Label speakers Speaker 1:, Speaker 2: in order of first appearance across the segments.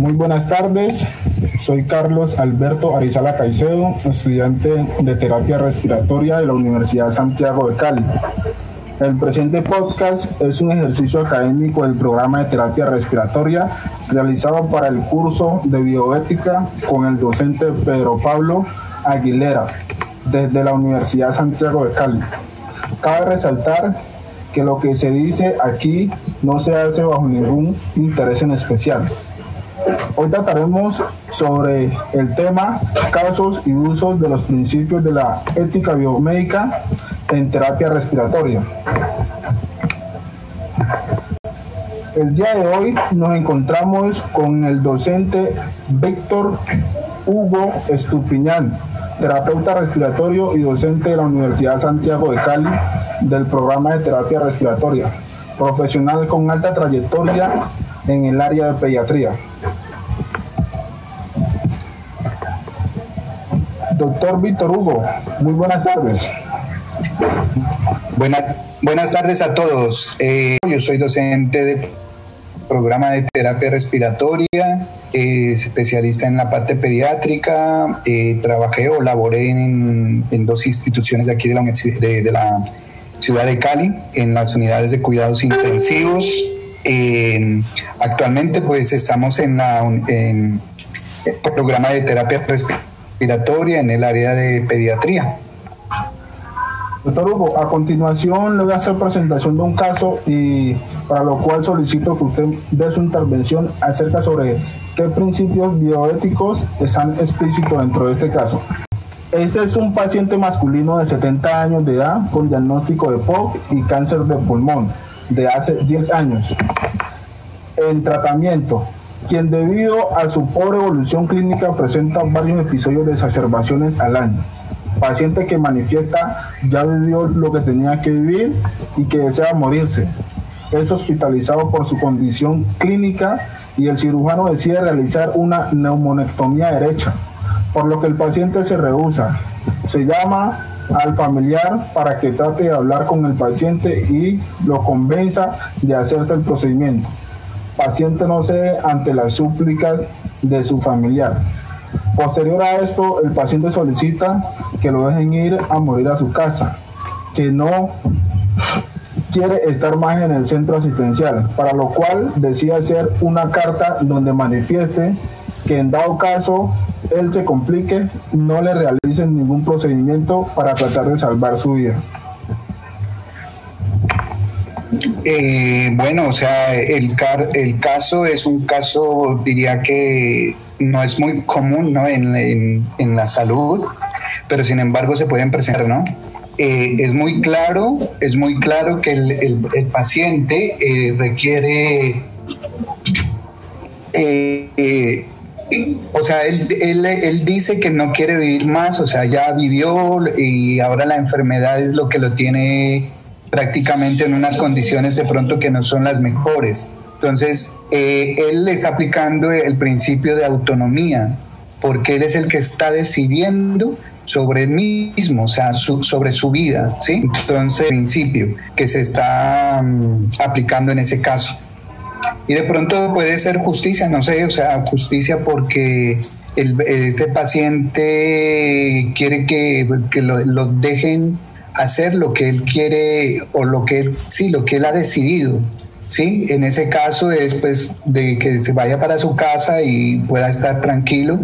Speaker 1: Muy buenas tardes, soy Carlos Alberto Arizala Caicedo, estudiante de terapia respiratoria de la Universidad Santiago de Cali. El presente podcast es un ejercicio académico del programa de terapia respiratoria realizado para el curso de bioética con el docente Pedro Pablo Aguilera desde la Universidad Santiago de Cali. Cabe resaltar que lo que se dice aquí no se hace bajo ningún interés en especial. Hoy trataremos sobre el tema casos y usos de los principios de la ética biomédica en terapia respiratoria. El día de hoy nos encontramos con el docente Víctor Hugo Estupiñán, terapeuta respiratorio y docente de la Universidad Santiago de Cali del programa de terapia respiratoria, profesional con alta trayectoria en el área de pediatría. Doctor Víctor Hugo, muy buenas tardes.
Speaker 2: Buenas, buenas tardes a todos. Eh, yo soy docente del programa de terapia respiratoria, eh, especialista en la parte pediátrica. Eh, trabajé o laboré en, dos instituciones de aquí de la, ciudad de Cali, en las unidades de cuidados intensivos. actualmente pues estamos en, la, en el programa de terapia respiratoria respiratoria en el área de pediatría.
Speaker 1: Doctor Hugo, a continuación le voy a hacer presentación de un caso y para lo cual solicito que usted dé su intervención acerca sobre qué principios bioéticos están explícitos dentro de este caso. Este es un paciente masculino de 70 años de edad con diagnóstico de POC y cáncer de pulmón de hace 10 años. En tratamiento, quien debido a su pobre evolución clínica presenta varios episodios de exacerbaciones al año. Paciente que manifiesta ya vivió lo que tenía que vivir y que desea morirse. Es hospitalizado por su condición clínica y el cirujano decide realizar una neumonectomía derecha, por lo que el paciente se rehúsa. Se llama al familiar para que trate de hablar con el paciente y lo convenza de hacerse el procedimiento paciente no cede ante las súplicas de su familiar. Posterior a esto, el paciente solicita que lo dejen ir a morir a su casa, que no quiere estar más en el centro asistencial, para lo cual decide hacer una carta donde manifieste que en dado caso él se complique, no le realicen ningún procedimiento para tratar de salvar su vida.
Speaker 2: Eh, bueno, o sea, el, el caso es un caso, diría que no es muy común ¿no? en, la salud, pero sin embargo se pueden presentar, ¿no? Eh, es muy claro, es muy claro que el, paciente eh, requiere, o sea, él, él, dice que no quiere vivir más, o sea, ya vivió y ahora la enfermedad es lo que lo tiene prácticamente en unas condiciones de pronto que no son las mejores. Entonces, eh, él está aplicando el principio de autonomía, porque él es el que está decidiendo sobre él mismo, o sea, sobre su vida, ¿sí? Entonces, principio que se está mm, aplicando en ese caso. Y de pronto puede ser justicia, no sé, o sea, justicia porque este paciente quiere que, lo, lo dejen hacer lo que él quiere o lo que él, sí, lo que él ha decidido. Sí, en ese caso es pues de que se vaya para su casa y pueda estar tranquilo,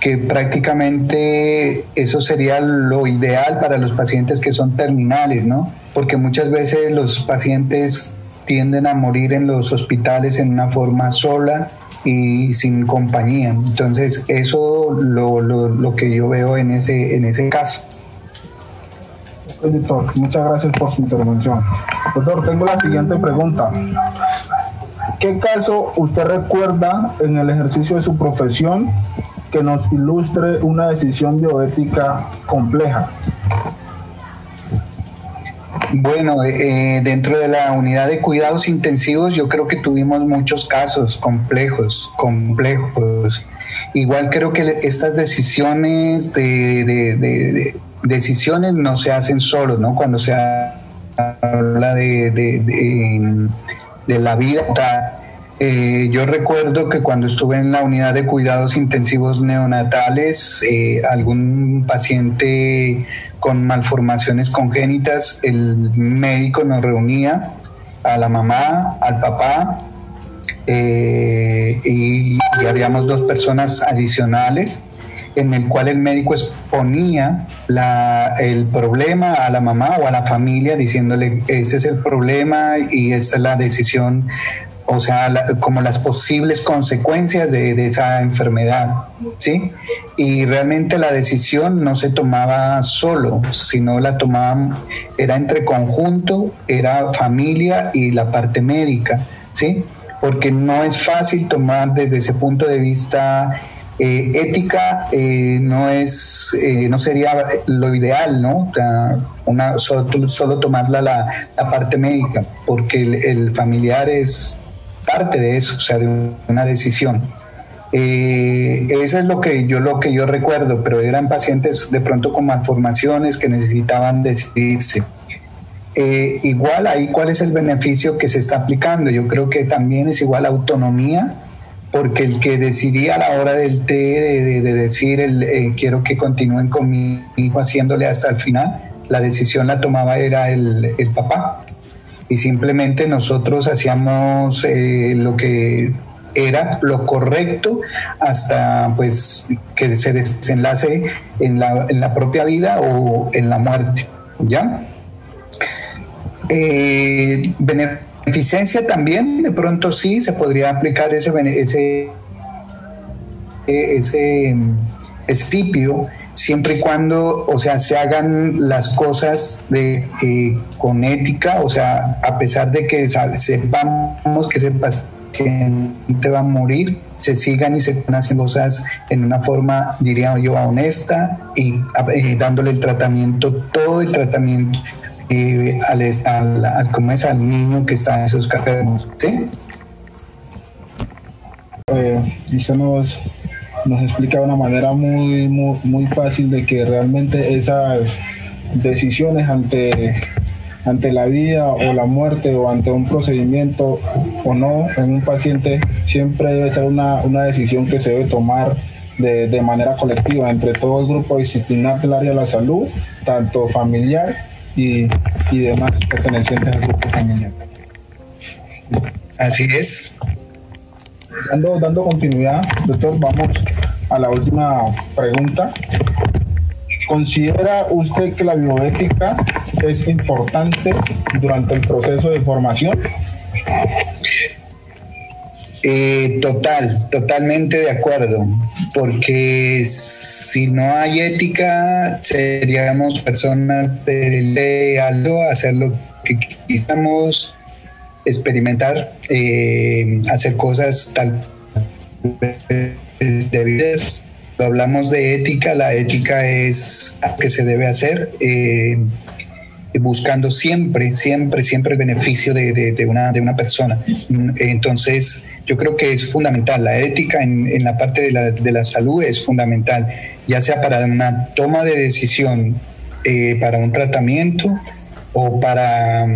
Speaker 2: que prácticamente eso sería lo ideal para los pacientes que son terminales, ¿no? Porque muchas veces los pacientes tienden a morir en los hospitales en una forma sola y sin compañía. Entonces, eso lo, lo, lo que yo veo en ese, en ese caso.
Speaker 1: Doctor, muchas gracias por su intervención. Doctor, tengo la siguiente pregunta. ¿Qué caso usted recuerda en el ejercicio de su profesión que nos ilustre una decisión bioética compleja?
Speaker 2: Bueno, eh, dentro de la unidad de cuidados intensivos yo creo que tuvimos muchos casos complejos, complejos. Igual creo que estas decisiones de decisiones no se hacen solos, ¿no? Cuando se habla de, de, la vida, Eh, yo recuerdo que cuando estuve en la unidad de cuidados intensivos neonatales, eh, algún paciente con malformaciones congénitas, el médico nos reunía a la mamá, al papá, eh, y, y habíamos dos personas adicionales en el cual el médico exponía el problema a la mamá o a la familia diciéndole, este es el problema y esta es la decisión, o sea, como las posibles consecuencias de, esa enfermedad, ¿sí? Y realmente la decisión no se tomaba solo, sino la tomaban, era entre conjunto, era familia y la parte médica, ¿sí? Porque no es fácil tomar desde ese punto de vista eh, ética eh, no es eh, no sería lo ideal no una solo, tomarla la, parte médica porque el, familiar es parte de eso o sea de una decisión. Eso es lo que yo lo que yo recuerdo pero eran pacientes de pronto con malformaciones que necesitaban decidirse. Igual ahí cuál es el beneficio que se está aplicando yo creo que también es igual autonomía porque el que decidía a la hora del té de, decir el, eh, quiero que continúen con mi hijo haciéndole hasta el final, la decisión la tomaba era el, papá. Y simplemente nosotros hacíamos eh, lo que era lo correcto hasta pues que se desenlace en la, en la propia vida o en la muerte. ¿Ya? Eh, Eficiencia también, de pronto sí, se podría aplicar ese, ese, ese, ese siempre y cuando, o sea, se hagan las cosas de, eh, con ética, o sea, a pesar de que sepamos que ese paciente va a morir, se sigan y se hacen cosas en una forma, diría yo, honesta y eh, dándole el tratamiento, todo el tratamiento al, al, ¿cómo es? al niño que está en esos cargos. ¿sí?
Speaker 1: Eh, nos explica de una manera muy, muy, muy fácil de que realmente esas decisiones ante ante la vida o la muerte o ante un procedimiento o no en un paciente siempre debe ser una, una decisión que se debe tomar de, de, manera colectiva entre todo el grupo disciplinar del área de la salud, tanto familiar y, y demás pertenecientes al grupo familiar.
Speaker 2: Así es.
Speaker 1: Dando, dando continuidad, doctor, vamos a la última pregunta. ¿Considera usted que la bioética es importante durante el proceso de formación?
Speaker 2: Eh, total, totalmente de acuerdo, porque si no hay ética, seríamos personas de algo, hacer lo que quisiéramos, experimentar, eh, hacer cosas tal debidas. Hablamos de ética, la ética es que se debe hacer. Eh, buscando siempre, siempre, siempre el beneficio de, de, una, de una persona. Entonces, yo creo que es fundamental. La ética en, en la parte de la, de la, salud es fundamental, ya sea para una toma de decisión, eh, para un tratamiento o para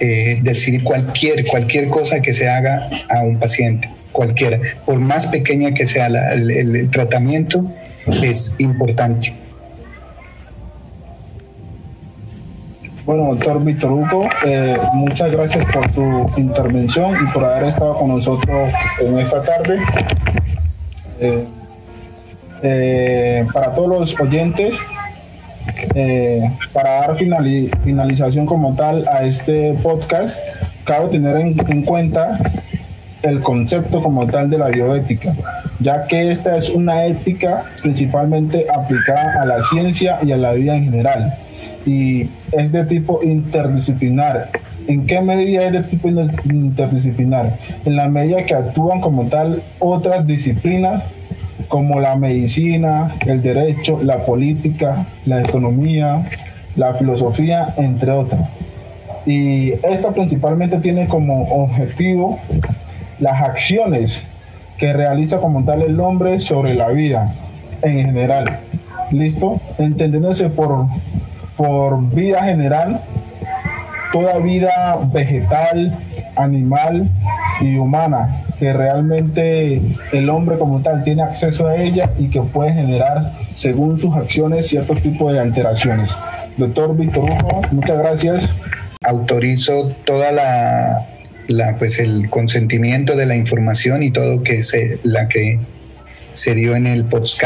Speaker 2: eh, decidir cualquier, cualquier cosa que se haga a un paciente, cualquiera. Por más pequeña que sea el, el tratamiento, es importante.
Speaker 1: Bueno, doctor Víctor Hugo, eh, muchas gracias por su intervención y por haber estado con nosotros en esta tarde. Eh, eh, para todos los oyentes, para dar finalización como tal a este podcast, cabe tener en cuenta el concepto como tal de la bioética, ya que esta es una ética principalmente aplicada a la ciencia y a la vida en general y es de tipo interdisciplinar. ¿En qué medida es de tipo interdisciplinar? En la medida que actúan como tal otras disciplinas como la medicina, el derecho, la política, la economía, la filosofía, entre otras. Y esta principalmente tiene como objetivo las acciones que realiza como tal el hombre sobre la vida en general. ¿Listo? Entendiéndose por por vida general, toda vida vegetal, animal y humana, que realmente el hombre como tal tiene acceso a ella y que puede generar, según sus acciones, ciertos tipos de alteraciones. Doctor Víctor Hugo, muchas gracias.
Speaker 2: Autorizo toda la, la, pues el consentimiento de la información y todo que se, la que se dio en el podcast